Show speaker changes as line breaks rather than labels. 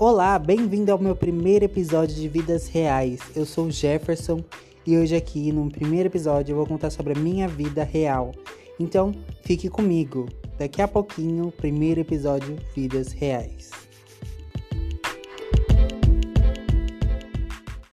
Olá, bem-vindo ao meu primeiro episódio de Vidas Reais. Eu sou o Jefferson e hoje aqui no primeiro episódio eu vou contar sobre a minha vida real. Então, fique comigo. Daqui a pouquinho, primeiro episódio Vidas Reais.